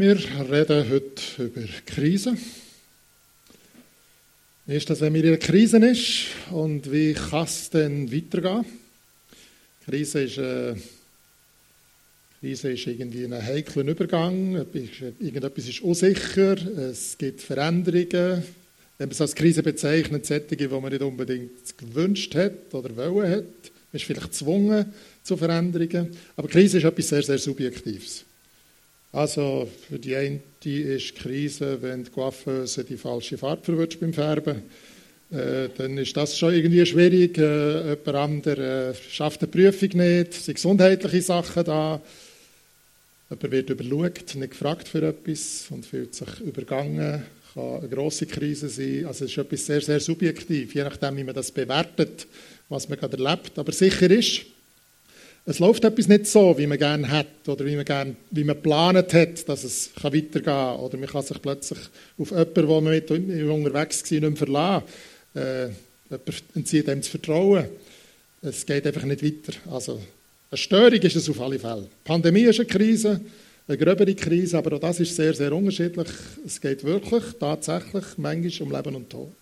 Wir reden heute über Krisen. Wie ist das, wenn man in einer Krise ist und wie kann es denn weitergehen? Krise ist, äh, Krise ist irgendwie ein heikler Übergang, irgendetwas ist unsicher, es gibt Veränderungen. Wenn man es als Krise bezeichnet, solche, die man nicht unbedingt gewünscht hat oder wollen hat, man ist vielleicht gezwungen zu Veränderungen. Aber Krise ist etwas sehr, sehr Subjektives. Also für die eine ist die Krise, wenn die Coiffeuse die falsche Farbe verwünscht beim Färben. Äh, dann ist das schon irgendwie schwierig. Äh, jemand anderer äh, schafft eine Prüfung nicht, sind gesundheitliche Sachen da. Jemand wird überschaut, nicht gefragt für etwas und fühlt sich übergangen. Kann eine grosse Krise sein. Also es ist etwas sehr, sehr subjektiv, je nachdem, wie man das bewertet, was man gerade erlebt. Aber sicher ist, es läuft etwas nicht so, wie man gerne hat oder wie man, gerne, wie man geplant hat, dass es weitergehen kann. Oder man kann sich plötzlich auf jemanden, wo man mit unterwegs war, nicht mehr verlassen. Äh, jemand entzieht einem das Vertrauen. Es geht einfach nicht weiter. Also, eine Störung ist es auf alle Fälle. Die Pandemie ist eine Krise, eine gröbere Krise, aber auch das ist sehr, sehr unterschiedlich. Es geht wirklich, tatsächlich, manchmal um Leben und Tod.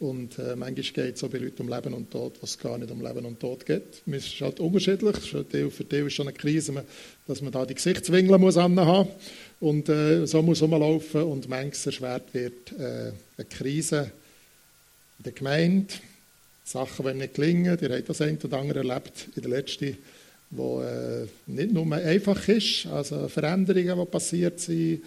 Und äh, manchmal geht es bei Leuten um Leben und Tod, was es gar nicht um Leben und Tod geht. Es ist halt unterschiedlich. Für die ist es schon eine Krise, dass man da die Gesichtswinkel muss haben und äh, so muss rumlaufen. Und manchmal erschwert wird äh, eine Krise in der Gemeinde. Sachen, die nicht gelingen. Ihr habt das ein oder andere erlebt in der letzten, wo äh, nicht nur einfach ist, also Veränderungen, die passiert sind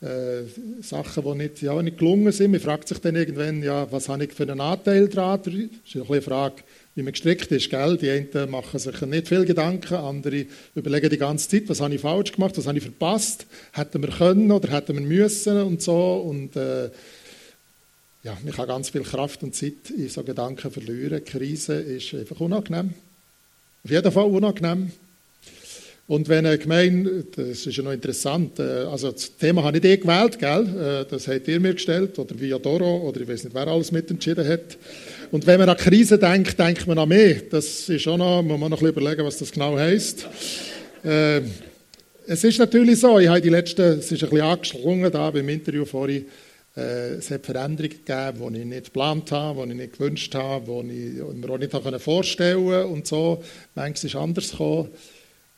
äh, Sachen, die nicht, ja, nicht gelungen sind. Man fragt sich dann irgendwann, ja, was habe ich für einen Anteil daran? Das ist eine Frage, wie man gestrickt ist. Gell? Die einen machen sich nicht viel Gedanken, andere überlegen die ganze Zeit, was habe ich falsch gemacht, was habe ich verpasst, hätten wir können oder hätten wir müssen und so. Und äh, ja, man kann ganz viel Kraft und Zeit in so Gedanken verlieren. Die Krise ist einfach unangenehm. Auf jeden Fall unangenehm. Und wenn eine Gemeinde, das ist ja noch interessant, äh, also das Thema habe ich eh gewählt, gell? Äh, das habt ihr mir gestellt, oder via Doro, oder ich weiß nicht, wer alles mitentschieden hat. Und wenn man an Krise denkt, denkt man an mehr. Das ist schon noch, muss man noch ein bisschen überlegen, was das genau heisst. Äh, es ist natürlich so, ich habe die letzten, es ist ein bisschen angeschlungen da beim Interview vorhin, es hat Veränderungen gegeben, die ich nicht geplant habe, die ich nicht gewünscht habe, die ich mir auch nicht vorstellen konnte und so. Manches ist anders gekommen.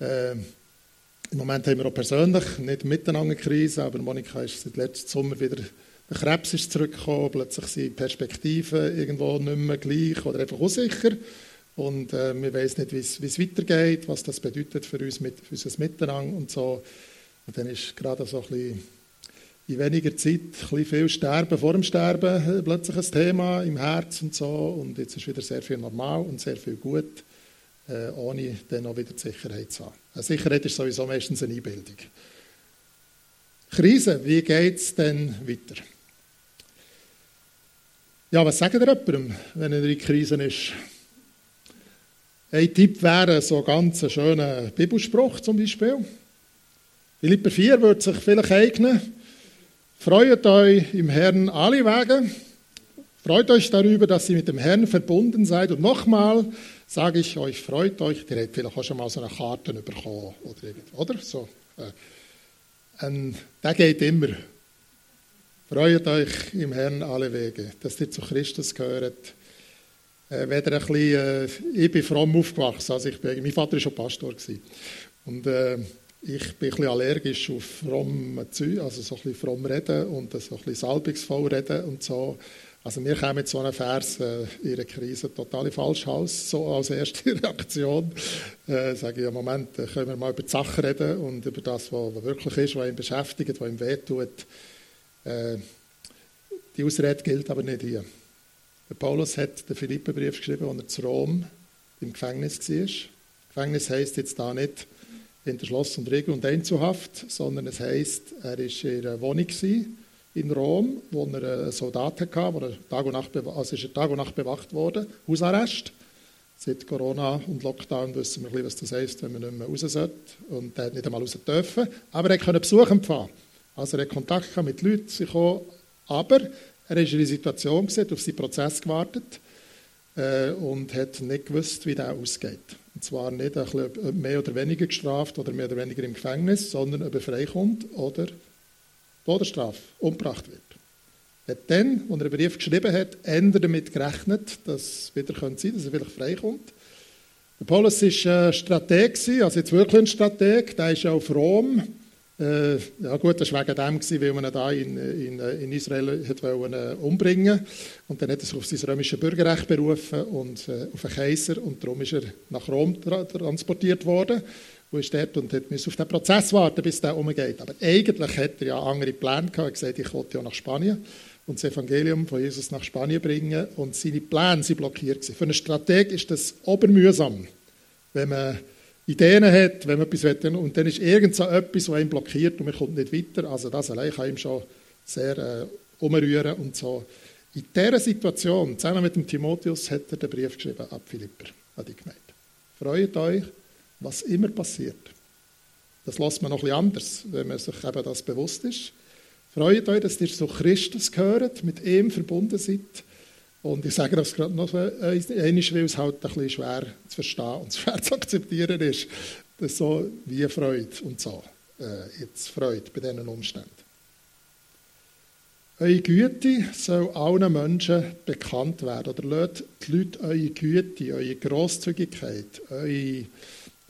Äh, Im Moment haben wir auch persönlich nicht miteinander Krise, aber Monika ist seit letztem Sommer wieder, der Krebs ist zurückgekommen, plötzlich sind Perspektiven irgendwo nicht mehr gleich oder einfach unsicher. Und äh, wir wissen nicht, wie es weitergeht, was das bedeutet für uns, mit, für unser Miteinander und so. Und dann ist gerade so ein bisschen in weniger Zeit ein viel Sterben vor dem Sterben äh, plötzlich ein Thema im Herz und so. Und jetzt ist wieder sehr viel normal und sehr viel gut ohne dann auch wieder die Sicherheit zu haben. Eine Sicherheit ist sowieso meistens eine Einbildung. Krise, wie geht es denn weiter? Ja, was sagt ihr jemandem, wenn er in Krisen ist? Ein Tipp wäre so ganz ein schöner Bibelspruch zum Beispiel. Philipper 4 würde sich vielleicht eignen. Freut euch im Herrn alle Wege. Freut euch darüber, dass ihr mit dem Herrn verbunden seid. Und nochmal, sage ich euch, freut euch, ihr habt vielleicht auch schon mal so eine Karte bekommen oder oder? So, äh, ähm, der geht immer. Freut euch im Herrn alle Wege, dass ihr zu Christus gehört. Äh, ein bisschen, äh, ich bin fromm aufgewachsen, also ich bin, mein Vater war schon Pastor. Gewesen. Und äh, ich bin ein bisschen allergisch auf fromm Zeug, also so ein bisschen fromm reden und so ein bisschen salbungsvoll reden und so. Also wir kommen so einem Vers äh, in einer Krise total falsch aus, so als erste Reaktion. Äh, sage ich, ja Moment, äh, können wir mal über die Sache reden und über das, was, was wirklich ist, was ihn beschäftigt, was ihm wehtut. Äh, die Ausrede gilt aber nicht hier. Der Paulus hat den Philippenbrief geschrieben, als er zu Rom im Gefängnis war. Gefängnis heisst jetzt da nicht hinter Schloss und Riegel und Einzelhaft, sondern es heisst, er war in einer Wohnung gewesen, in Rom, wo er einen Soldat hatte, wo Tag und Nacht, also ist er Tag und Nacht bewacht wurde, Hausarrest. Seit Corona und Lockdown wissen wir, was das heisst, wenn man nicht mehr raus sollte. Und er hat nicht einmal raus dürfen. Aber er konnte Besuch empfangen. Also er hat Kontakt mit Leuten, sie kommen. Aber er ist in einer Situation, hat auf seinen Prozess gewartet äh, und hat nicht gewusst, wie der ausgeht. Und zwar nicht ein bisschen mehr oder weniger gestraft oder mehr oder weniger im Gefängnis, sondern ob er freikommt oder Todesstrafe, umgebracht wird. Er hat dann, als er einen Brief geschrieben hat, ändert damit gerechnet, dass es wieder sein könnte, dass er vielleicht freikommt. Der Paulus war ein Strateg, also jetzt wirklich ein Strateg, der ist auf Rom. Äh, ja gut, das war wegen dem, weil man ihn da in, in, in Israel hat wollen, äh, umbringen Und dann hat er sich auf sein römisches Bürgerrecht berufen und äh, auf den Kaiser. Und darum ist er nach Rom tra transportiert worden. Wo ist dort und hat auf den Prozess warten, bis der umgeht. Aber eigentlich hat er ja andere Pläne gehabt. Er hat gesagt, ich wollte ja nach Spanien und das Evangelium von Jesus nach Spanien bringen. Und seine Pläne sind blockiert. Für einen Strateg ist das obermühsam, wenn man Ideen hat, wenn man etwas will. Und dann ist irgend so etwas, was ihn blockiert und man kommt nicht weiter. Also das allein kann ihm schon sehr äh, umrühren und so. In dieser Situation, zusammen mit dem Timotheus, hat er den Brief geschrieben ab Philipper, an die Gemeinde. Freut euch, was immer passiert. Das lässt man noch etwas anders, wenn man sich eben das bewusst ist. Freut euch, dass ihr zu Christus gehört, mit ihm verbunden seid. Und ich sage das gerade noch einmal, weil es halt ein bisschen schwer zu verstehen und schwer zu akzeptieren ist. Das so wie Freude und so. Äh, jetzt Freude bei diesen Umständen. Eure Güte soll allen Menschen bekannt werden. Oder lasst die Leute eure Güte, eure Grosszügigkeit, eure,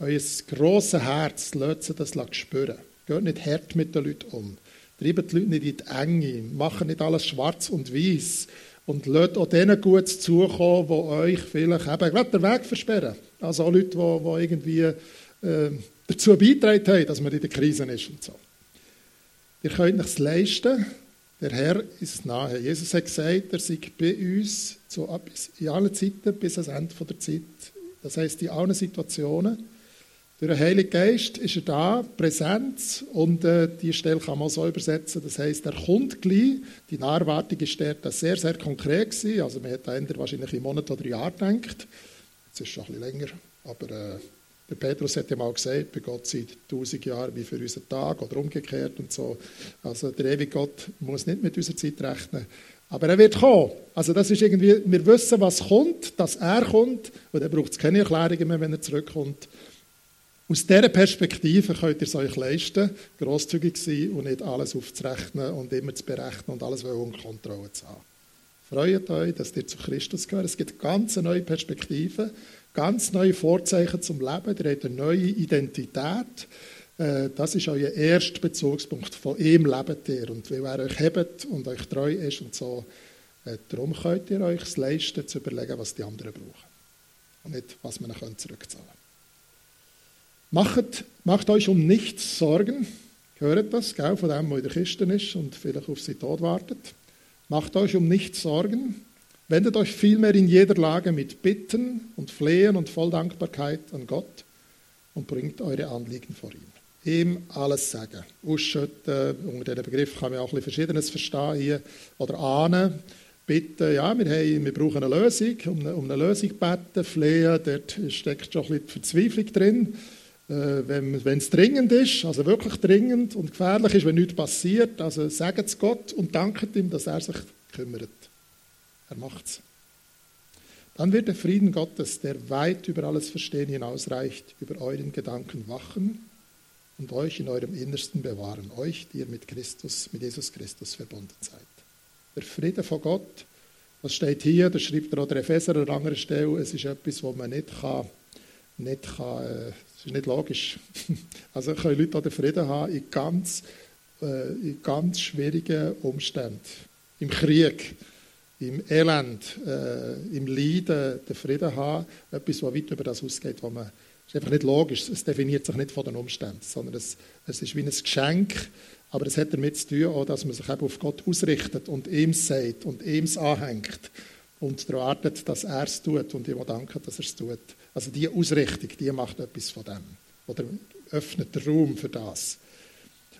euer grosses Herz, lasst sie das spüren. Geht nicht hart mit den Leuten um. Treibt die Leute nicht in die Enge. Macht nicht alles schwarz und weiß. Und lasst auch denen gut zukommen, die euch vielleicht eben gerade den Weg versperren. Also auch Leute, die, die irgendwie äh, dazu beitragen haben, dass man in der Krise ist und so. Ihr könnt es leisten. Der Herr ist nahe. Jesus hat gesagt, er sei bei uns zu, in allen Zeiten bis ans Ende der Zeit. Das heißt, in allen Situationen. Durch den Heiligen Geist ist er da, Präsenz, und äh, die Stelle kann man so übersetzen. Das heißt, er kommt gleich. Die Naherwartung ist dort sehr, sehr konkret gewesen. Also man hat da wahrscheinlich im Monat oder Jahr gedacht. Jetzt ist es schon ein bisschen länger. Aber äh, der Petrus hat ja mal gesagt, bei Gott sind tausend Jahre wie für unseren Tag oder umgekehrt und so. Also der ewige Gott muss nicht mit unserer Zeit rechnen. Aber er wird kommen. Also das ist irgendwie, wir wissen, was kommt, dass er kommt. Und dann braucht es keine Erklärungen mehr, wenn er zurückkommt. Aus dieser Perspektive könnt ihr es euch leisten, grosszügig sein und nicht alles aufzurechnen und immer zu berechnen und alles unter Kontrolle zu haben. Freut euch, dass ihr zu Christus gehört. Es gibt ganz neue Perspektiven, ganz neue Vorzeichen zum Leben. Ihr habt eine neue Identität. Äh, das ist euer erster Bezugspunkt. Von ihm lebt ihr. Und weil er euch hebt und euch treu ist und so, äh, darum könnt ihr euch es leisten, zu überlegen, was die anderen brauchen. Und nicht, was man zurückzahlen kann. Macht, macht euch um nichts Sorgen. Hört das, gell, von dem, der in der Kiste ist und vielleicht auf sie Tod wartet. Macht euch um nichts Sorgen. Wendet euch vielmehr in jeder Lage mit Bitten und Flehen und voll Dankbarkeit an Gott und bringt eure Anliegen vor ihm. Ihm alles sagen. Ausschütten, unter diesem Begriff kann man auch ein bisschen Verschiedenes verstehen hier. Oder ahnen, bitten, ja, wir, haben, wir brauchen eine Lösung, um eine, um eine Lösung beten, flehen, dort steckt schon ein bisschen Verzweiflung drin. Äh, wenn es dringend ist, also wirklich dringend und gefährlich ist, wenn nichts passiert, also sagt es Gott und danket ihm, dass er sich kümmert. Er macht es. Dann wird der Frieden Gottes, der weit über alles Verstehen hinausreicht, über euren Gedanken wachen und euch in eurem Innersten bewahren, euch, die ihr mit Christus, mit Jesus Christus verbunden seid. Der Friede von Gott, das steht hier, das schreibt der Epheser an anderer Stelle, es ist etwas, wo man nicht kann, nicht kann, äh, das ist nicht logisch. Also können Leute den Frieden haben in ganz, äh, in ganz schwierigen Umständen. Im Krieg, im Elend, äh, im Leiden den Frieden haben. Etwas, was weit über das ausgeht, wo man ist einfach nicht logisch. Es definiert sich nicht von den Umständen, sondern es, es ist wie ein Geschenk. Aber es hat damit zu tun, auch, dass man sich auf Gott ausrichtet und ihm sagt und ihm anhängt und darauf wartet, dass er es tut und ihm dankt, dass er es tut. Also die Ausrichtung, die macht etwas von dem. Oder öffnet den Raum für das.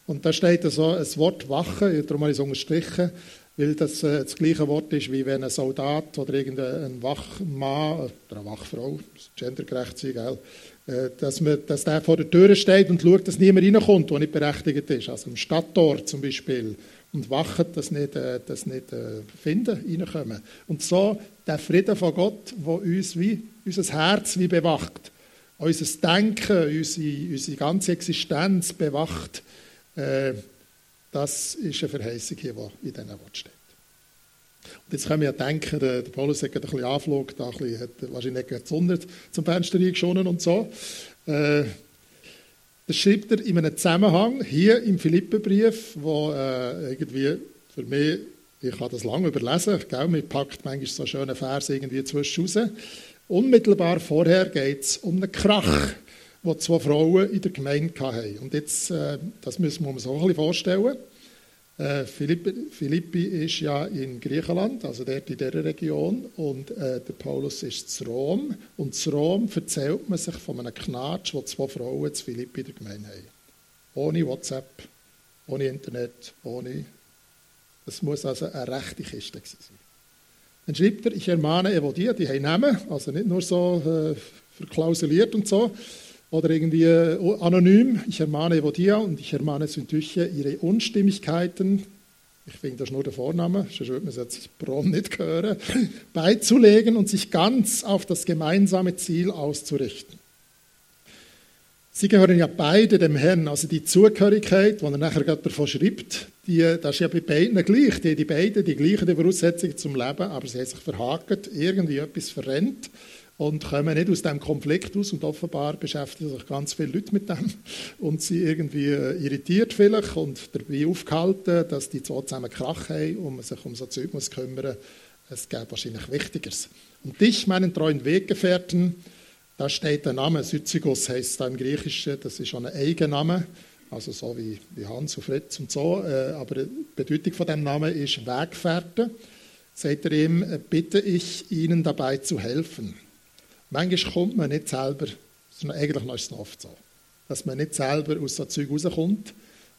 Und da steht so ein Wort Wache, darum habe ich es unterstrichen, weil das äh, das gleiche Wort ist, wie wenn ein Soldat oder irgendein Wachmann oder eine Wachfrau, gendergerecht sein, gell, äh, dass, man, dass der vor der Tür steht und schaut, dass niemand reinkommt, der nicht berechtigt ist. Also im Stadttor zum Beispiel. Und wachen, dass nicht, äh, das nicht äh, finden, reinkommen. Und so der Frieden von Gott, der uns wie unser Herz wie bewacht, unser Denken, unsere, unsere ganze Existenz bewacht, äh, Das ist eine Verheißung hier, die in diesen Worten steht. Und jetzt können wir ja denken, der, der Paulus hat ein bisschen Anflug, da ein bisschen, hat wahrscheinlich nicht Sonne zum Fenster geschonen und so. Äh, das schreibt er in einem Zusammenhang hier im Philippenbrief, wo äh, irgendwie für mich, ich habe das lange überlesen, gell, man packt manchmal so schöne Verse irgendwie zwischen raus. Unmittelbar vorher geht es um einen Krach, den zwei Frauen in der Gemeinde hatten. Und jetzt, äh, das müssen wir uns so ein bisschen vorstellen. Äh, Philippi, Philippi ist ja in Griechenland, also dort in dieser Region, und äh, der Paulus ist zu Rom. Und zu Rom erzählt man sich von einem Knatsch, wo zwei Frauen zu Philippi der Gemeinde haben. Ohne WhatsApp, ohne Internet, ohne. Das muss also eine rechte Kiste sein. Dann schreibt er, ich ermahne Evodia, die haben Namen, also nicht nur so äh, verklausuliert und so, oder irgendwie äh, anonym. Ich ermahne Evodia und ich ermahne Syntyche, ihre Unstimmigkeiten, ich finde das nur der Vorname, sonst würde man es jetzt Brom nicht hören, beizulegen und sich ganz auf das gemeinsame Ziel auszurichten. Sie gehören ja beide dem Herrn, also die Zugehörigkeit, die er nachher gerade davon schreibt, die, das ist ja bei beiden gleich, die, die beiden die gleichen Voraussetzungen zum Leben, aber sie haben sich verhakt, irgendwie etwas verrennt und kommen nicht aus dem Konflikt aus und offenbar beschäftigen sich ganz viele Leute mit dem und sie irgendwie äh, irritiert vielleicht und dabei aufgehalten, dass die zwei zusammen Krach haben und man sich um so Zeug muss kümmern. Es gibt wahrscheinlich Wichtigeres. Und dich, meinen treuen Weggefährten, da steht der Name, Syzygos heißt da im Griechischen, das ist schon ein Eigenname, also so wie, wie Hans und Fritz und so, äh, aber die Bedeutung von dem Namen ist Weggefährte. Sagt er ihm, äh, bitte ich Ihnen dabei zu helfen. Manchmal kommt man nicht selber, eigentlich ist es oft so, dass man nicht selber aus so Zeug rauskommt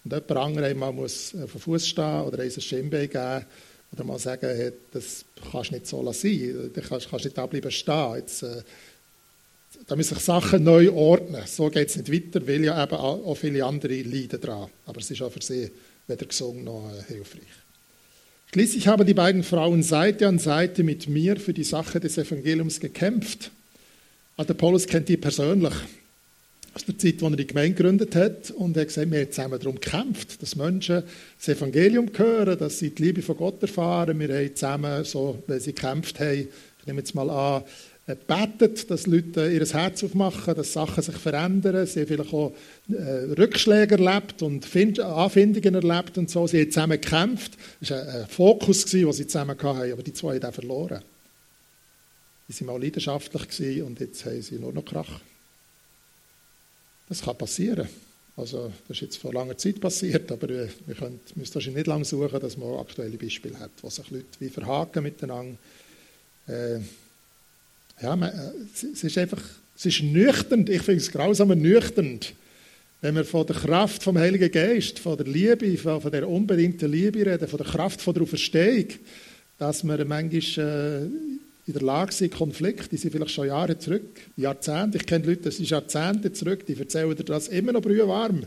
und jemand anderes einmal muss auf den Fuß stehen oder ein Schienbein geben oder mal sagen, hey, das kannst du nicht so sein, du kannst, kannst nicht da bleiben stehen. Jetzt, äh, da müssen sich Sachen neu ordnen. So geht es nicht weiter, weil ja eben auch viele andere leiden daran. Aber es ist auch für sie weder gesungen noch äh, hilfreich. Schließlich haben die beiden Frauen Seite an Seite mit mir für die Sache des Evangeliums gekämpft. Also der Paulus kennt die persönlich aus der Zeit, als er die Gemeinde gegründet hat. Und er hat gesagt, wir haben zusammen darum gekämpft, dass Menschen das Evangelium hören, dass sie die Liebe von Gott erfahren. Wir haben zusammen, so, weil sie gekämpft haben, ich nehme jetzt mal an, äh, betet, dass Leute ihr Herz aufmachen, dass Sachen sich verändern. Sie haben vielleicht auch äh, Rückschläge erlebt und Find Anfindungen erlebt und so. Sie haben zusammen gekämpft. Das war ein Fokus, den sie zusammen hatten, aber die zwei haben verloren. Sie waren mal leidenschaftlich und jetzt haben sie nur noch Krach. Das kann passieren. Also, das ist jetzt vor langer Zeit passiert, aber wir können, müssen wahrscheinlich nicht lange suchen, dass man aktuelle Beispiele hat, wo sich Leute wie verhaken miteinander. Äh, ja, man, äh, es ist einfach, es ist nüchtern, ich finde es grausam nüchtern, wenn wir von der Kraft vom Heiligen Geist, von der Liebe, von, von der unbedingten Liebe reden, von der Kraft von der Auferstehung, dass wir manchmal äh, in der Lage sind, Konflikte, die sind vielleicht schon Jahre zurück, Jahrzehnte, ich kenne Leute, das ist Jahrzehnte zurück, die erzählen dir das immer noch brühwarm.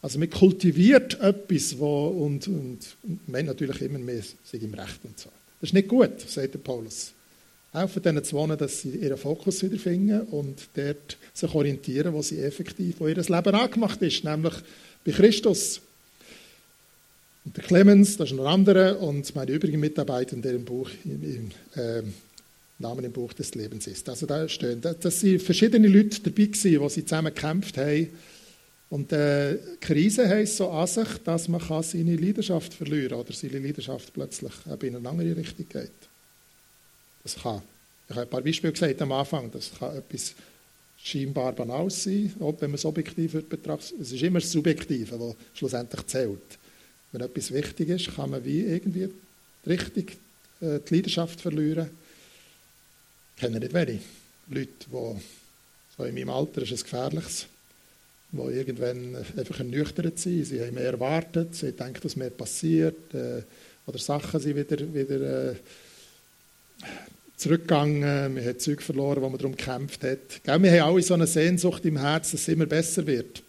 Also man kultiviert etwas, wo, und, und, man natürlich immer mehr sich im Recht und so. Das ist nicht gut, sagt der Paulus. Helfen denen zu wohnen, dass sie ihren Fokus wiederfinden und dort sich orientieren, wo sie effektiv, wo ihr Leben angemacht ist, nämlich bei Christus. Und der Clemens, das ist noch ein anderer, und meine übrigen Mitarbeiter in dem Buch, im, im äh, Namen im Buch des Lebens ist. Also da stehen, dass sind verschiedene Leute dabei gewesen, die sie zusammen gekämpft haben. Und äh, Krise heisst so an sich, dass man kann seine Leidenschaft verlieren oder seine Leidenschaft plötzlich in eine andere Richtung geht. Das kann. Ich habe ein paar Beispiele gesagt am Anfang. Das kann etwas scheinbar banal sein, ob wenn man es objektiv betrachtet. Es ist immer das Subjektive, das schlussendlich zählt. Wenn etwas wichtig ist, kann man wie irgendwie richtig äh, die Leidenschaft verlieren kenne nicht wenige Leute, die so in meinem Alter ist es gefährliches, die irgendwann einfach ernüchtert sind. Sie haben mehr erwartet, sie denken, dass mehr passiert äh, oder Sachen sind wieder, wieder äh, zurückgegangen. Wir haben Zeug verloren, wo man darum gekämpft hat. Gell, wir haben alle so eine Sehnsucht im Herzen, dass es immer besser wird.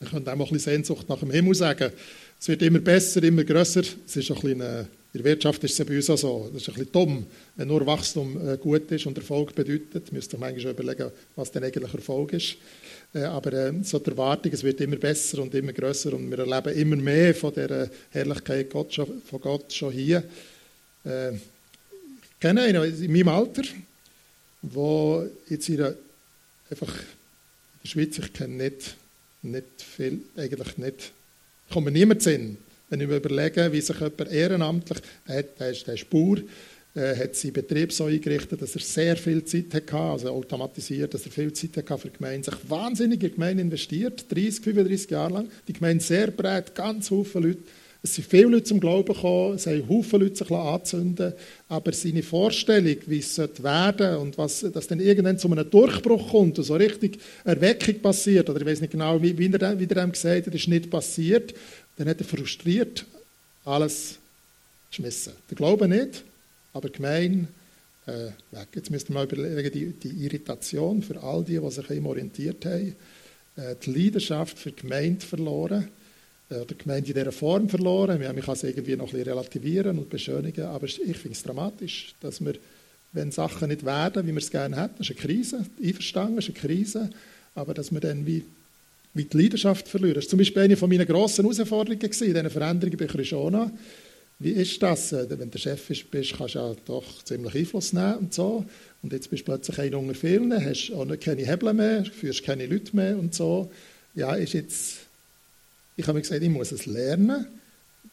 Wir können auch mal ein bisschen Sehnsucht nach dem Himmel sagen. Es wird immer besser, immer grösser. Es ist ein bisschen, äh, in der Wirtschaft ist es bei uns auch so. Das ist ein bisschen dumm, wenn nur Wachstum äh, gut ist und Erfolg bedeutet. Müsst ihr manchmal überlegen, was denn eigentlich Erfolg ist. Äh, aber äh, so die Erwartung, es wird immer besser und immer grösser und wir erleben immer mehr von der Herrlichkeit Gott von Gott schon hier. Äh, ich kenne einen in meinem Alter, der jetzt ihre, einfach in der Schweiz, ich kenne nicht, nicht viel, eigentlich nicht, kommt mir niemand Sinn, wenn ich mir überlege, wie sich jemand ehrenamtlich, der, ist, der ist äh, hat seinen Betrieb so eingerichtet, dass er sehr viel Zeit hatte, also automatisiert, dass er viel Zeit hatte für die Gemeinde, sich wahnsinnig in die Gemeinde investiert, 30, 35 Jahre lang, die Gemeinde sehr breit, ganz viele Leute, es sind viele Leute zum Glauben gekommen, es haben viele Leute sich anzünden. Aber seine Vorstellung, wie es werden sollte und was, dass dann irgendwann zu einem Durchbruch kommt und so richtig Erweckung passiert, oder ich weiß nicht genau, wie, er, wie er ihm gesagt hat, ist nicht passiert, dann hat er frustriert alles geschmissen. Der Glaube nicht, aber gemein äh, weg. Jetzt müsst ihr mal überlegen, die, die Irritation für all die, die sich ihm orientiert haben, äh, die Leidenschaft für die Gemeinde verloren, äh, die Gemeinde in dieser Form verloren. Man kann es irgendwie noch ein relativieren und beschönigen, aber ich finde es dramatisch, dass wir, wenn Sachen nicht werden, wie wir es gerne hätten, das ist eine Krise, einverstanden, ist eine Krise, aber dass wir dann wie, wie die Leidenschaft verlieren. Das war zum Beispiel eine meiner grossen Herausforderungen in diesen Veränderungen bei Christiana. Wie ist das? Äh, wenn du Chef bist, kannst du ja doch ziemlich Einfluss nehmen und so. Und jetzt bist du plötzlich ein unter vielen, hast auch keine Hebel mehr, führst keine Leute mehr und so. Ja, ist jetzt ich habe mir gesagt, ich muss es lernen.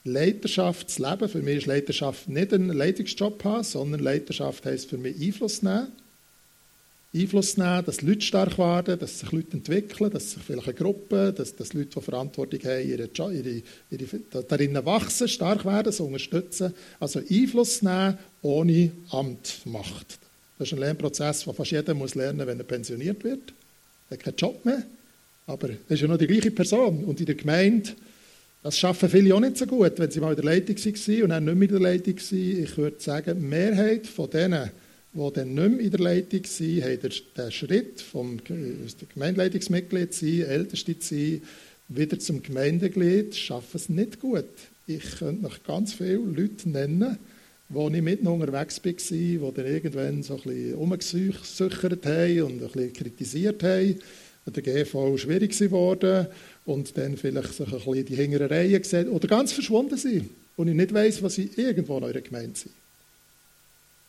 Leiterschaftsleben, für mich ist Leiterschaft nicht ein Leitungsjob haben, sondern Leiterschaft heisst für mich Einfluss nehmen. Einfluss nehmen, dass Leute stark werden, dass sich Leute entwickeln, dass sich vielleicht eine Gruppe, dass, dass Leute, die Verantwortung haben, ihre, ihre, ihre, darin wachsen, stark werden, so unterstützen. Also Einfluss nehmen ohne Amt, Macht. Das ist ein Lernprozess, den fast jeder muss lernen muss, wenn er pensioniert wird. Er hat keinen Job mehr. Aber es ist ja noch die gleiche Person. Und in der Gemeinde, das schaffen viele auch nicht so gut, wenn sie mal in der Leitung waren und dann nicht mehr in der Leitung waren. Ich würde sagen, die Mehrheit von denen, die dann nicht mehr in der Leitung waren, haben den Schritt vom Gemeindeleitungsmitglied sein, Älteste sein, wieder zum Gemeindeglied, schaffen es nicht gut. Ich könnte noch ganz viele Leute nennen, wo ich mitten unterwegs war, die dann irgendwann so ein bisschen umgesuchert haben und ein bisschen kritisiert haben der GV schwierig geworden und dann vielleicht sich ein bisschen die hinteren Reihen gesehen oder ganz verschwunden sind und ich nicht weiß, was sie irgendwo in eurer Gemeinde sind.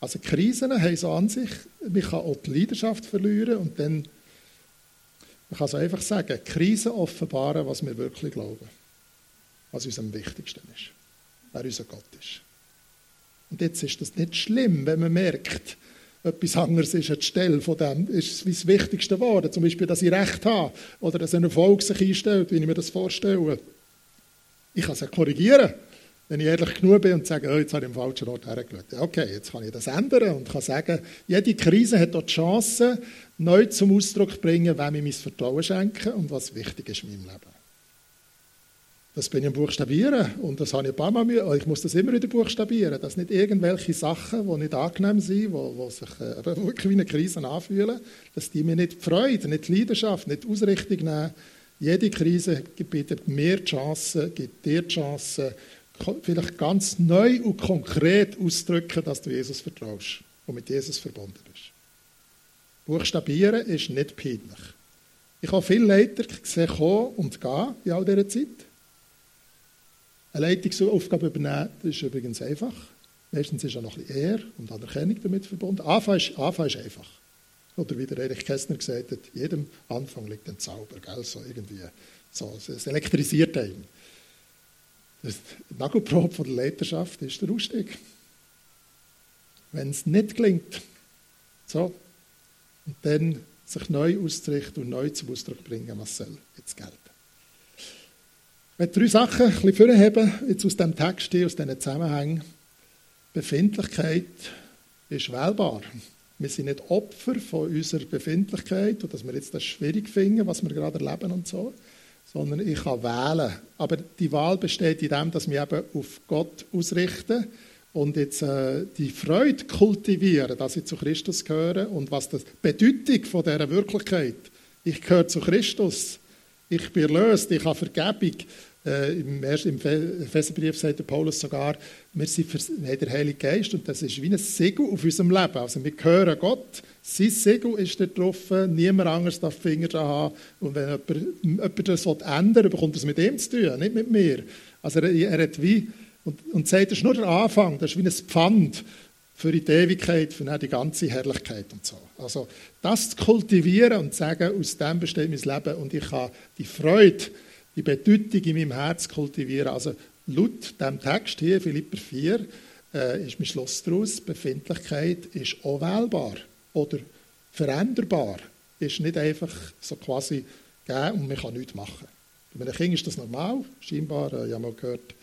Also Krisen haben so an sich, man kann auch die Leidenschaft verlieren und dann, man kann so einfach sagen, Krisen offenbaren, was wir wirklich glauben, was uns am wichtigsten ist, wer unser Gott ist. Und jetzt ist das nicht schlimm, wenn man merkt, etwas anderes ist an Stelle von dem, ist das Wichtigste geworden. Zum Beispiel, dass ich Recht habe oder dass ein Erfolg sich einstellt, wie ich mir das vorstelle. Ich kann es ja korrigieren, wenn ich ehrlich genug bin und sage, oh, jetzt habe ich im falschen Ort hergeschaut. Okay, jetzt kann ich das ändern und kann sagen, jede Krise hat auch die Chance, neu zum Ausdruck zu bringen, wem ich mein Vertrauen schenke und was wichtig ist in meinem Leben. Das bin ich am Buchstabieren und das habe ich ein paar Mal Mühe. Ich muss das immer wieder buchstabieren, dass nicht irgendwelche Sachen, die nicht angenehm sind, die, die sich äh, wirklich wie eine Krise anfühlen, dass die mir nicht Freude, nicht Leidenschaft, nicht Ausrichtung nehmen. Jede Krise bietet mir die Chance, gibt dir die Chance, vielleicht ganz neu und konkret auszudrücken, dass du Jesus vertraust und mit Jesus verbunden bist. Buchstabieren ist nicht peinlich. Ich habe viele Leiter gesehen kommen und gehen in all dieser Zeit. Eine Leitungsaufgabe übernehmen, ist übrigens einfach. Meistens ist auch noch ein bisschen Ehr und Anerkennung damit verbunden. Anfang ist, Anfang ist einfach. Oder wie der Erich Kästner gesagt hat, jedem Anfang liegt ein Zauber, gell? so irgendwie. So, es elektrisiert einen. Das Nagelprobe von der Leiterschaft ist der Ausstieg. Wenn es nicht gelingt, so, und dann sich neu auszurichten und neu zum Ausdruck bringen, was soll jetzt gelten. Ich möchte drei Sachen ein bisschen vorheben, jetzt aus dem Text aus diesen Zusammenhängen. Befindlichkeit ist wählbar. Wir sind nicht Opfer von unserer Befindlichkeit und dass wir jetzt das schwierig finden, was wir gerade erleben und so, sondern ich kann wählen. Aber die Wahl besteht in dem, dass wir eben auf Gott ausrichten und jetzt äh, die Freude kultivieren, dass ich zu Christus gehöre und was die Bedeutung von dieser Wirklichkeit, ich gehöre zu Christus, Ich bin erlöst, ich habe Vergebung. Äh, Im ersten im Epheserbrief sagt der Paulus sogar, wir, sind für, haben den Heiligen Geist und das ist wie ein Segel auf unserem Leben. Also wir gehören Gott, sein Segel ist da drauf, niemand anderes darf Finger da haben. Und wenn jemand, jemand das ändern will, bekommt er es mit ihm zu tun, nicht mit mir. Also er, er hat wie, und, und sagt, das ist nur der Anfang, das ist wie ein Pfand für die Ewigkeit, für die ganze Herrlichkeit und so. Also das zu kultivieren und zu sagen, aus dem besteht mein Leben und ich kann die Freude, die Bedeutung in meinem Herz kultivieren. Also laut dem Text hier, Philipper 4, äh, ist mein Schluss daraus, Befindlichkeit ist auch wählbar oder veränderbar. Ist nicht einfach so quasi geben und man kann nichts machen. Bei einem Kind ist das normal, scheinbar, äh, ich habe mal gehört,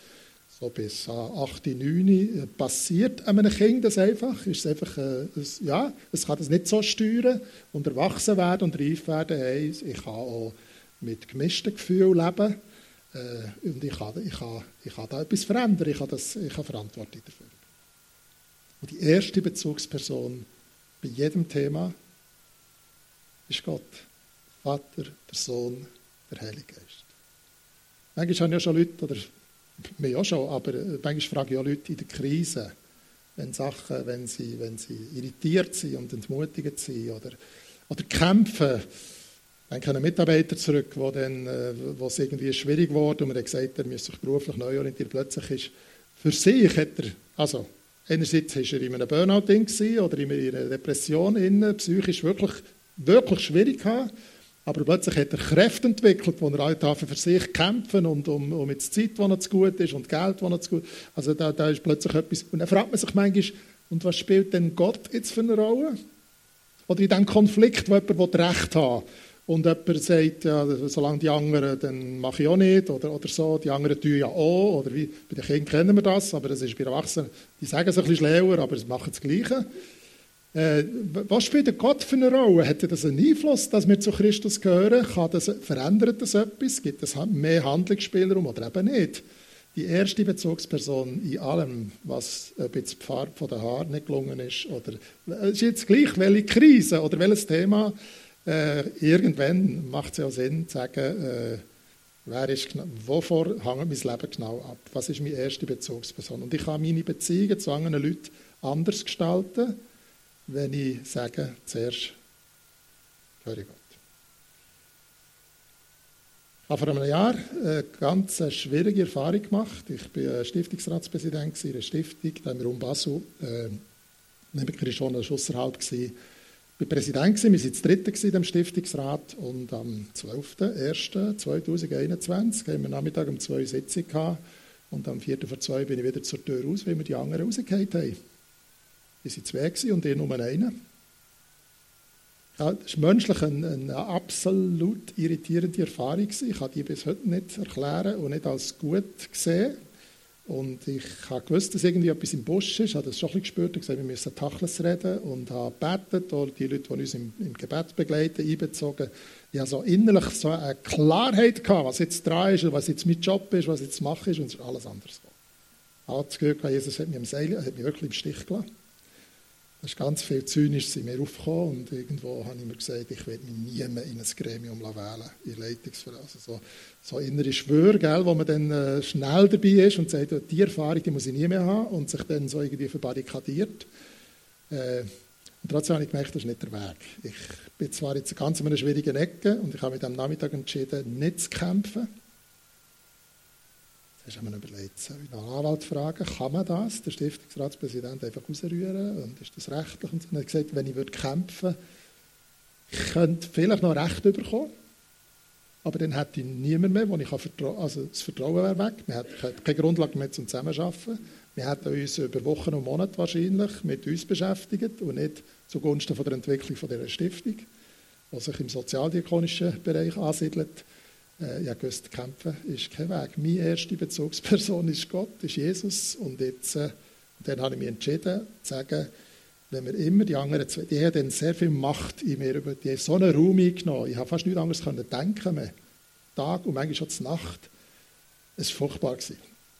so bis 8, 9 passiert einem Kind das einfach. Ist es einfach äh, ja, es kann das nicht so steuern und erwachsen werden und reif werden. Hey, ich kann auch mit gemischten Gefühlen leben äh, und ich kann, ich, kann, ich kann da etwas verändern. Ich habe, das, Verantwortung dafür. Und die erste Bezugsperson bei jedem Thema ist Gott. Vater, der Sohn, der Heilige Geist. Manchmal haben ja schon Leute, oder mir auch schon, aber äh, manchmal frage ich auch Leute in der Krise, wenn Sachen, wenn sie, wenn sie irritiert sind und entmutigt sind oder, oder kämpfen. Dann kommen Mitarbeiter zurück, wo, dann, äh, wo es irgendwie schwierig wurde und man hat gesagt, er müsse sich beruflich neu orientieren. Plötzlich ist für sich, hat er, also einerseits war er in einem Burnout-Ding oder in einer Depression, innen, psychisch wirklich, wirklich schwierig gehabt. Aber plötzlich hat er Kräfte entwickelt, wo er alle für sich kämpfen und um, um jetzt Zeit, die noch zu gut ist und Geld, das noch zu gut ist. Also da, da ist plötzlich etwas. Und dann fragt man sich manchmal, und was spielt denn Gott jetzt für eine Rolle? Oder in diesem Konflikt, wo jemand Recht haben und jemand sagt, ja, solange die anderen, dann mache ich auch nicht, oder, oder so, die anderen tun ja auch, oder wie, bei den Kindern kennen wir das, aber das ist bei Erwachsenen, die sagen es ein bisschen schlauer, aber sie machen das Gleiche. Äh, was spielt Gott für eine Rolle? Hat das einen Einfluss, dass wir zu Christus gehören? Kann das, verändert das etwas? Gibt es mehr Handlungsspielraum oder eben nicht? Die erste Bezugsperson in allem, was ob jetzt die Farbe der Haare nicht gelungen ist, oder es ist jetzt gleich, welche Krise oder welches Thema, äh, irgendwann macht es ja Sinn zu sagen, äh, wer ist, wovor hängt mein Leben genau ab? Was ist meine erste Bezugsperson? Und ich kann meine Beziehungen zu anderen Leuten anders gestalten wenn ich sage, zuerst höre Gott. Ich habe vor einem Jahr eine ganz schwierige Erfahrung gemacht. Ich war Stiftungsratspräsident in einer Stiftung, da haben wir um Basel, äh, nämlich schon außerhalb gewesen. Ich war Präsident, wir waren das dritte dem Stiftungsrat und am 12.01.2021 haben wir Nachmittag um zwei Sitzungen gehabt und am 4. vor zwei bin ich wieder zur Tür raus, weil wir die anderen rausgehört haben. Wir waren zwei und ich nur einen. Ja, das ist menschlich eine, eine, absolut irritierende Erfahrung. Ich kann die bis heute nicht erklären und nicht als gut gesehen. Und ich habe gewusst, dass irgendwie etwas im Busch ist. Ich habe das schon ein bisschen gespürt. Ich gesagt, wir müssen Tachles reden und habe gebetet oder die Leute, die uns im, im Gebet begleiten, einbezogen. Ich habe so innerlich so eine Klarheit gehabt, was jetzt dran ist, was jetzt mein Job ist, was jetzt mache ist und es ist alles anders. Ich habe das Gefühl, Jesus hat mich, im Seil, hat mich wirklich im Stich gelassen. Es ist ganz viel zynisch sind mir aufgekommen und irgendwo habe ich mir gesagt, ich werde mich nie mehr in ein Gremium wählen, in Leitungsverantwortung. Also so, so innere Schwöre, gell, wo man dann äh, schnell dabei ist und sagt, die Erfahrung die muss ich nie mehr haben und sich dann so irgendwie verbarrikadiert. Äh, und trotzdem habe ich gemerkt, das ist nicht der Weg. Ich bin zwar jetzt ganz in einer schwierigen Ecke und ich habe mich am Nachmittag entschieden, nicht zu kämpfen, hast du mir überlegt, soll ich einen Anwalt fragen, kann man das, der Stiftungsratspräsident, einfach rausrühren? Und ist das rechtlich? Und er hat gesagt, wenn ich würde kämpfen ich könnte vielleicht noch Recht bekommen, aber dann hätte ich niemand mehr, wo ich vertrauen Also das Vertrauen wäre weg. Wir hätten keine Grundlage mehr zum Zusammenarbeiten. Wir hätten uns über Wochen und Monate wahrscheinlich mit uns beschäftigt und nicht zugunsten von der Entwicklung von dieser Stiftung, die sich im sozialdiakonischen Bereich ansiedelt. Äh, ich wusste, kämpfen ist kein Weg. Meine erste Bezugsperson ist Gott, ist Jesus. Und jetzt, äh, dann habe ich mich entschieden, zu sagen, wenn wir immer die anderen zwei, die haben dann sehr viel Macht in mir, die haben so einen Raum eingenommen. Ich habe fast nichts anderes können denken mehr. Tag und manchmal schon Nacht. Es war furchtbar.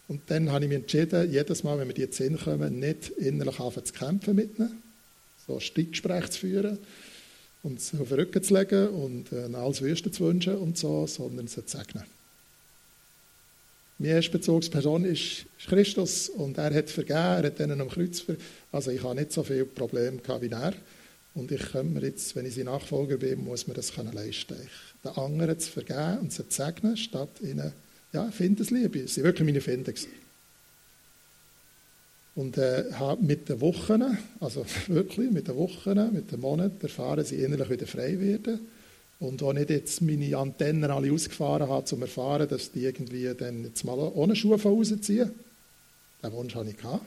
Und dann habe ich mich entschieden, jedes Mal, wenn wir die jetzt hinkommen, nicht innerlich anfangen zu kämpfen mit ihnen, so ein Streitgespräch zu führen, und sie auf den Rücken zu legen und äh, alles Wüste zu wünschen und so, sondern sie zu segnen. Meine erste Bezugsperson ist, ist Christus und er hat vergeben, er hat denen am Kreuz vergeben. Also ich habe nicht so viele Probleme gehabt wie er. Und ich kann mir jetzt, wenn ich sein Nachfolger bin, muss mir das können leisten. Ich, den anderen zu vergeben und sie zu segnen, statt ihnen, ja, Findesliebe. Sie waren wirklich meine Finder. Und äh, mit den Wochen, also wirklich mit den Wochen, mit den Monaten erfahren, sie innerlich wieder frei werden. Und auch nicht jetzt meine Antennen alle ausgefahren habe, um zu erfahren, dass die irgendwie dann jetzt mal ohne Schuhe rausziehen. Den Wunsch habe ich gehabt.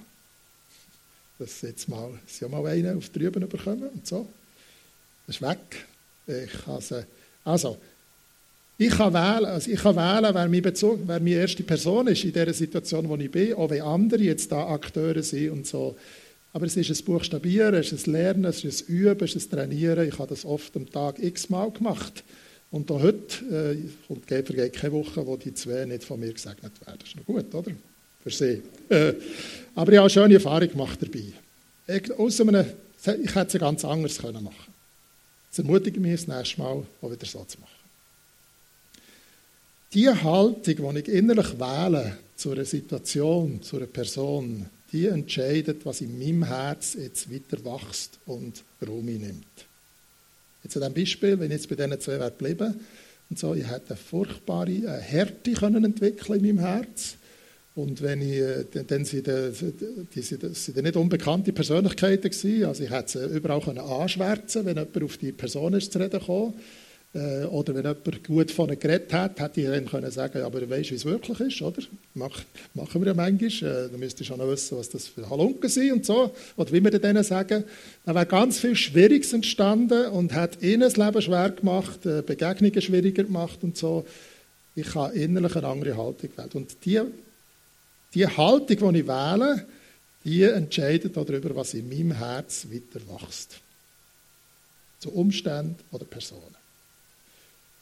Dass jetzt mal, sie mal einen auf die Rüben bekommen und so. Das ist weg. Ich sie, also, ich kann wählen, also ich kann wählen wer, mein Bezug, wer meine erste Person ist in der Situation, wo ich bin, auch wenn andere jetzt da Akteure sind und so. Aber es ist ein Buchstabieren, es ist ein Lernen, es ist ein Üben, es ist ein Trainieren. Ich habe das oft am Tag x-mal gemacht. Und auch heute äh, und vergeht keine Woche, wo die zwei nicht von mir gesegnet werden. Das ist noch gut, oder? Für sie. Äh, aber ich habe eine schöne Erfahrung gemacht dabei. Ich, einem, ich hätte es ganz anders können machen Das ermutigt mich das nächste Mal auch wieder so zu machen. Die Haltung, die ich innerlich wähle zu einer Situation, zu einer Person, die entscheidet, was in meinem Herz jetzt weiter wächst und Raum nimmt. Jetzt an diesem Beispiel, wenn ich jetzt bei diesen zwei wäre geblieben, und so, ich hätte eine furchtbare eine Härte können entwickeln in meinem Herz. Und wenn ich, äh, dann, sind die, die, nicht unbekannte Persönlichkeiten gewesen. Also ich hätte sie überall können anschwärzen wenn jemand auf die Person ist zu reden kam. Äh, oder wenn jemand gut von ihnen geredet hat, hätte ich dann können sagen, aber weißt du, wie es wirklich ist, oder? Mach, machen wir ja manchmal. Äh, du müsstest auch noch wissen, was das für Halunken sind und so. Oder wie wir denen sagen. Da wäre ganz viel Schwieriges entstanden und hat ihnen das Leben schwer gemacht, äh, Begegnungen schwieriger gemacht und so. Ich habe innerlich eine andere Haltung gewählt. Und die, die Haltung, die ich wähle, die entscheidet darüber, was in meinem Herz weiter wächst. Zu Umständen oder Personen.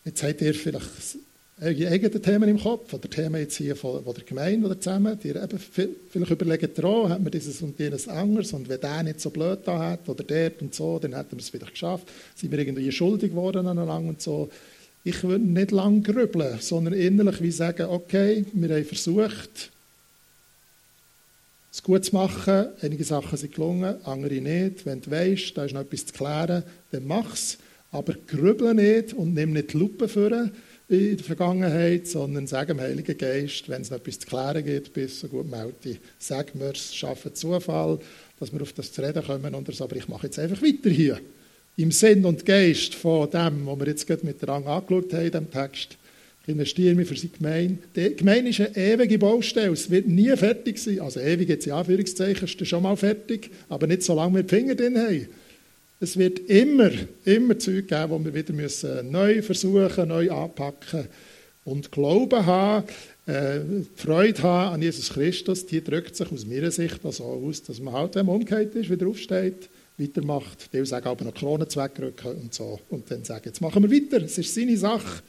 Jetzt habt ihr vielleicht eure eigenen Themen im Kopf, oder Themen jetzt hier von, von der Gemeinde oder zusammen, die eben vielleicht überlegen, oh, hat man dieses und jenes anders und wenn der nicht so blöd da hat oder dort und so, dann hätten wir es vielleicht geschafft, sind wir irgendwie schuldig geworden aneinander und so. Ich würde nicht lang grübeln, sondern innerlich wie sagen, okay, wir haben versucht, es gut zu machen, einige Sachen sind gelungen, andere nicht. Wenn du weißt, da ist noch etwas zu klären, dann mach es. Aber grüble nicht und nimm nicht die Lupe vor in der Vergangenheit, sondern sag dem Heiligen Geist, wenn es noch etwas zu klären gibt, bis so gut melde, sag mir es, schaffe Zufall, dass wir auf das zu reden kommen oder so. Aber ich mache jetzt einfach weiter hier. Im Sinn und Geist von dem, was wir jetzt gerade mit der Rang angeschaut haben, diesem Text. Ich investiere mich für seine Gemeinde. Die Gemeinde ist eine ewige Baustelle. Es wird nie fertig sein. Also ewig jetzt in Anführungszeichen ist schon mal fertig, aber nicht so lange wir die Finger drin haben. Es wird immer, immer Zeug geben, wo wir wieder müssen neu versuchen, neu anpacken und Glauben haben, äh, Freude haben an Jesus Christus, die drückt sich aus meiner Sicht so aus, dass man halt, wenn man umgekehrt ist, wieder aufsteht, weitermacht. Die sagen aber noch Kronen wegrücken und so. Und dann sagen, jetzt machen wir weiter, es ist seine Sache.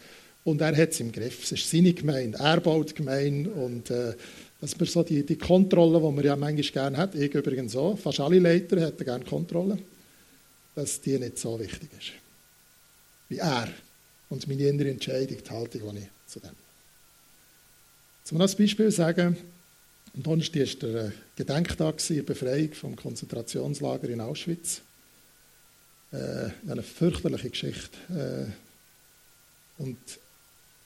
Und er hat es im Griff, es ist seine Gemeinde, er baut Gemeinde und äh, dass man so die, die Kontrolle, die man ja manchmal gerne hat, ich übrigens so, fast alle Leiter hätten gerne Kontrolle dass die nicht so wichtig ist. Wie er. Und meine innere Entscheidung, die Haltung, die ich zu dem. Zum ein Beispiel sagen, am Donnerstag war der Gedenktag, die Befreiung vom Konzentrationslager in Auschwitz. Äh, eine fürchterliche Geschichte. Äh, und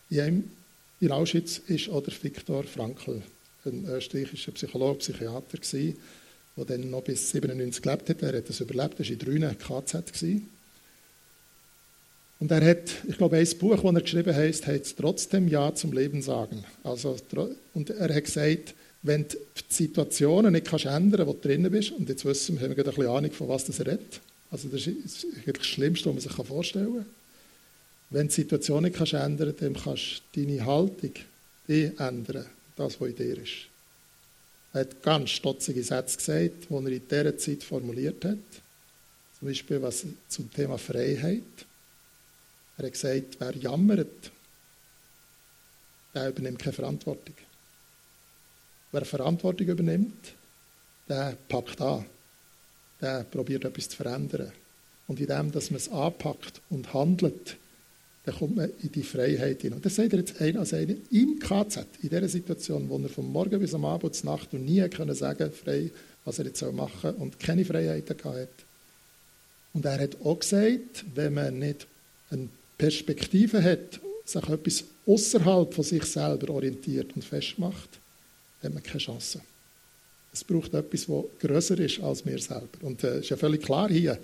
in, in Auschwitz ist auch der Viktor Frankl, ein österreichischer Psychologe, Psychiater, gewesen, der dann noch bis 97 gelebt hat. Er hat das überlebt, das war in drei KZ. Und er hat, ich glaube, ein Buch, das er geschrieben hat, heißt trotzdem Ja zum Leben sagen. Also, und er hat gesagt, wenn du die Situationen nicht kannst ändern kannst, wo du drinnen bist, und jetzt wissen wir, haben wir ein bisschen Ahnung, von was das redet. Also das ist das Schlimmste, was man sich vorstellen kann. Wenn du die Situation nicht kannst ändern kannst, dann kannst du deine Haltung die ändern, das, was in dir ist. Er hat ganz stotzige Sätze gesagt, die er in dieser Zeit formuliert hat. Zum Beispiel was zum Thema Freiheit. Er hat gesagt, wer jammert, der übernimmt keine Verantwortung. Wer Verantwortung übernimmt, der packt an. Der probiert etwas zu verändern. und in dem, dass man es anpackt und handelt, dann kommt man in die Freiheit hin. Und das sagt er jetzt einer als einer im KZ, in dieser Situation, wo er vom Morgen bis am Abend zur Nacht und nie können sagen frei, was er jetzt machen soll und keine Freiheiten hat. Und er hat auch gesagt, wenn man nicht eine Perspektive hat, sich etwas außerhalb von sich selber orientiert und festmacht, hat man keine Chance. Es braucht etwas, das größer ist als wir selber. Und es äh, ist ja völlig klar hier,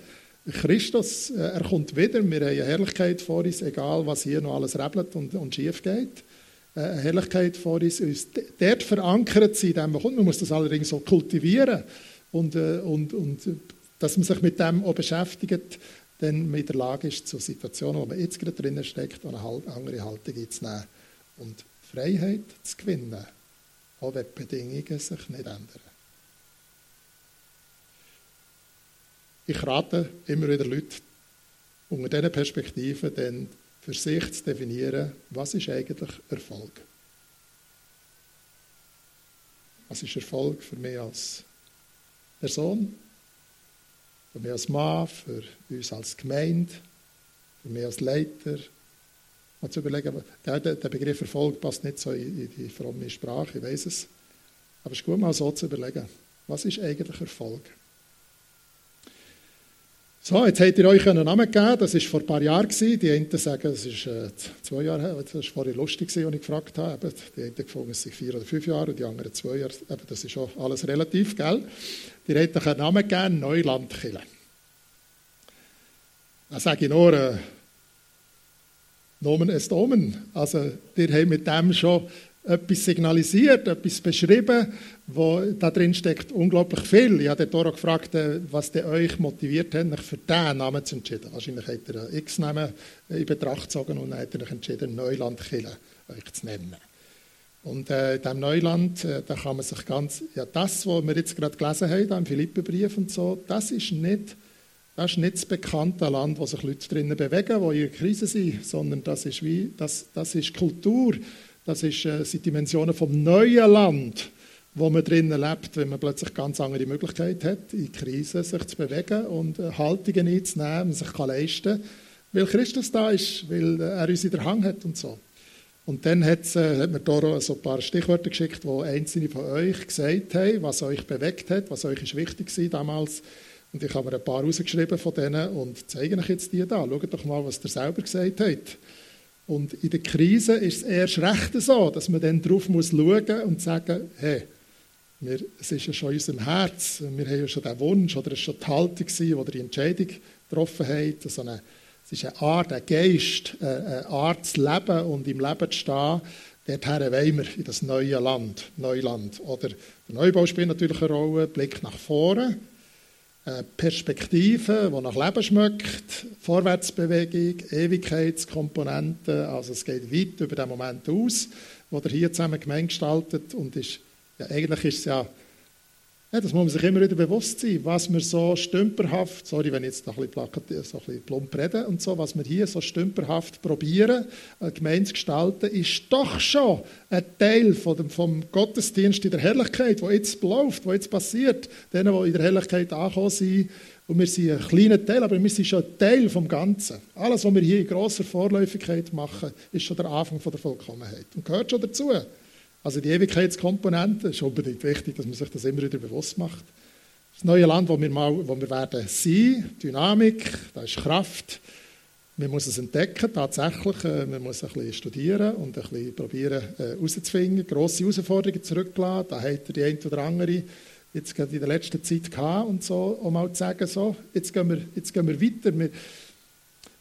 Christus, äh, er kommt wieder, wir haben eine Herrlichkeit vor uns, egal was hier noch alles rebelt und, und schief geht. Äh, eine Herrlichkeit vor uns, uns dort verankert sein, dem man kommt. Man muss das allerdings so kultivieren und, und, und dass man sich mit dem auch beschäftigt, dann man in der Lage ist, zu Situationen, wo man jetzt gerade drinnen steckt, eine andere Haltung einzunehmen und Freiheit zu gewinnen, auch wenn die Bedingungen sich nicht ändern. Ich rate immer wieder Leute, unter diesen Perspektiven dann für sich zu definieren, was ist eigentlich Erfolg? Was ist Erfolg für mich als Person, für mich als Mann, für uns als Gemeinde, für mich als Leiter? Mal zu überlegen, der, der Begriff Erfolg passt nicht so in, in die fromme Sprache, ich weiß es. Aber es ist gut, mal so zu überlegen, was ist eigentlich Erfolg? So, jetzt habt ihr euch einen Namen gegeben, das war vor ein paar Jahren. Die einen sagen, es ist äh, zwei Jahre her, das war vorher lustig, als ich gefragt habe. Die einen gefunden, es sind vier oder fünf Jahre und die anderen zwei Jahre. Eben, das ist auch alles relativ, gell? Die haben euch einen Namen gegeben, Neulandkille. Da sage ich nur, äh, Nomen est Omen. Also, ihr habt mit dem schon etwas signalisiert, etwas beschrieben, wo da drin steckt unglaublich viel. Ich habe den Toro gefragt, äh, was euch motiviert hat, sich für diesen Namen zu entscheiden. Wahrscheinlich hat er einen X-Namen in Betracht gezogen und dann hat er entschieden, Neuland euch zu nennen. Und äh, in diesem Neuland, äh, da kann man sich ganz, ja das, was wir jetzt gerade gelesen haben, im Philippenbrief und so, das ist nicht das ist nicht das bekannte Land, wo sich Leute drinnen bewegen, wo in Krise sind, sondern das ist wie, das, das ist Kultur, das ist, äh, sind Dimensionen vom neuen Land, wo man drinnen lebt, wenn man plötzlich ganz andere Möglichkeiten hat, in Krisen sich zu bewegen und äh, Haltungen einzunehmen sich kann leisten weil Christus da ist, weil er uns in der Hand hat und so. Und dann hat, äh, hat mir Doro so ein paar Stichworte geschickt, wo einzelne von euch gesagt haben, was euch bewegt hat, was euch ist wichtig war damals. Und ich habe mir ein paar rausgeschrieben von denen und zeige euch jetzt die da. Schaut doch mal, was ihr selber gesagt habt. Und in der Krise ist es erst recht so, dass man dann darauf muss schauen und sagen, hey, wir, es ist ja schon in unserem Herz, wir haben ja schon den Wunsch oder es war schon die Haltung, gewesen, wo die Entscheidung getroffen hat. So eine, es ist eine Art, ein Geist, eine Art zu leben und im Leben zu stehen. Dorthin wollen wir in das neue Land, Neuland. Oder der Neubau spielt natürlich eine Rolle, Blick nach vorne, Perspektive, die nach Leben schmeckt, Vorwärtsbewegung, Ewigkeitskomponenten, also es geht weit über den Moment aus, wo er hier zusammen gemein gestaltet und ist, ja, eigentlich ist es ja ja, das muss man sich immer wieder bewusst sein, was wir so stümperhaft, sorry, wenn ich jetzt noch ein bisschen, so ein bisschen plump rede und so, was wir hier so stümperhaft probieren, äh, gemein zu gestalten, ist doch schon ein Teil von dem, vom Gottesdienst in der Herrlichkeit, wo jetzt läuft, wo jetzt passiert, denen, die in der Herrlichkeit angekommen sind. Und wir sind ein kleiner Teil, aber wir sind schon ein Teil vom Ganzen. Alles, was wir hier in grosser Vorläufigkeit machen, ist schon der Anfang von der Vollkommenheit und gehört schon dazu. Also die Ewigkeitskomponente ist unbedingt wichtig, dass man sich das immer wieder bewusst macht. Das neue Land, wo wir, mal, wo wir werden sein, Dynamik, da ist Kraft. Man muss es entdecken, tatsächlich. Äh, man muss ein bisschen studieren und ein bisschen probieren äh, herauszufinden. Grosse Herausforderungen zurücklassen. Da hat die eine oder andere jetzt gerade in der letzten Zeit gehabt und so, um mal zu sagen, so, jetzt gehen wir, jetzt gehen wir weiter. Wir,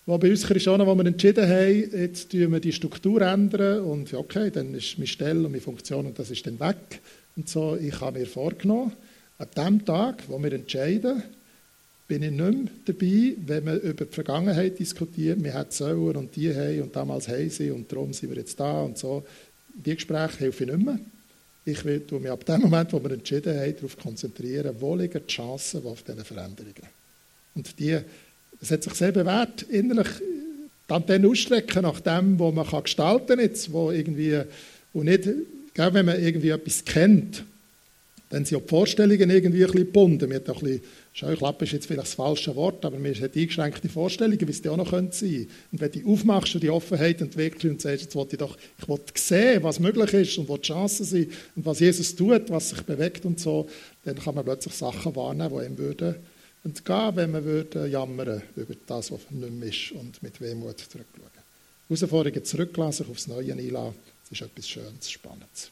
wo bei uns Christianen, wo wir entschieden haben, jetzt ändern wir die Struktur ändern und okay, dann ist meine Stelle und meine Funktion und das ist dann weg. Und so, ich habe mir vorgenommen, an dem Tag, wo wir entscheiden, bin ich nicht mehr dabei, wenn man über die Vergangenheit diskutiert, wir hätten sollen und die haben und damals haben sie und darum sind wir jetzt da und so. Die Gespräche helfe ich nicht mehr. Ich will mich ab dem Moment, wo wir entschieden haben, darauf konzentrieren, wo liegen die Chancen auf diese Veränderungen. Und die es hat sich sehr bewährt, innerlich die Antenne ausstrecken nach dem, was man kann gestalten kann, wo irgendwie, wo nicht, wenn man irgendwie etwas kennt, Dann sind auch die Vorstellungen irgendwie ein bisschen gebunden. Wir haben auch ein bisschen, Scheuklappe ist jetzt vielleicht das falsche Wort, aber wir haben eingeschränkte Vorstellungen, wie es die auch noch sein könnte. Und wenn du aufmachst und die Offenheit entwickelst und sagst, jetzt will ich doch, ich will sehen, was möglich ist und wo die Chancen sind und was Jesus tut, was sich bewegt und so, dann kann man plötzlich Sachen wahrnehmen, die ihm würden entgehen, wenn man würde jammern über das, was nicht mehr ist und mit Wehmut zurückschauen. Herausforderungen zurücklassen, sich aufs Neue einlassen, das ist etwas Schönes, Spannendes.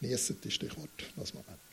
Genießen die Stichwort, was man merkt.